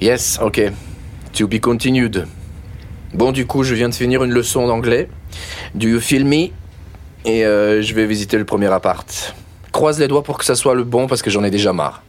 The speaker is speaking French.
Yes, ok. To be continued. Bon, du coup, je viens de finir une leçon d'anglais. Do you feel me? Et euh, je vais visiter le premier appart. Croise les doigts pour que ça soit le bon parce que j'en ai déjà marre.